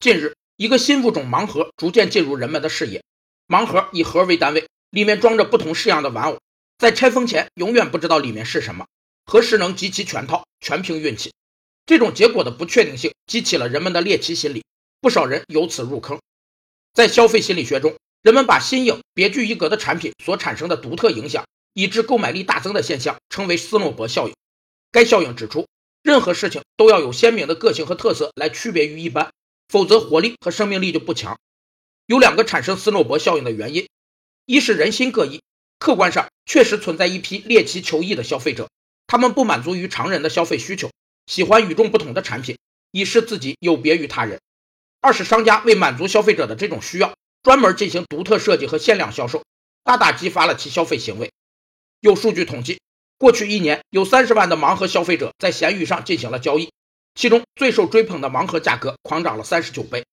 近日，一个新物种盲盒逐渐进入人们的视野。盲盒以盒为单位，里面装着不同式样的玩偶，在拆封前永远不知道里面是什么，何时能集齐全套，全凭运气。这种结果的不确定性激起了人们的猎奇心理，不少人由此入坑。在消费心理学中，人们把新颖、别具一格的产品所产生的独特影响，以致购买力大增的现象，称为斯诺伯效应。该效应指出，任何事情都要有鲜明的个性和特色来区别于一般，否则活力和生命力就不强。有两个产生斯诺伯效应的原因：一是人心各异，客观上确实存在一批猎奇求异的消费者，他们不满足于常人的消费需求，喜欢与众不同的产品，以示自己有别于他人；二是商家为满足消费者的这种需要，专门进行独特设计和限量销售，大大激发了其消费行为。有数据统计。过去一年，有三十万的盲盒消费者在闲鱼上进行了交易，其中最受追捧的盲盒价格狂涨了三十九倍。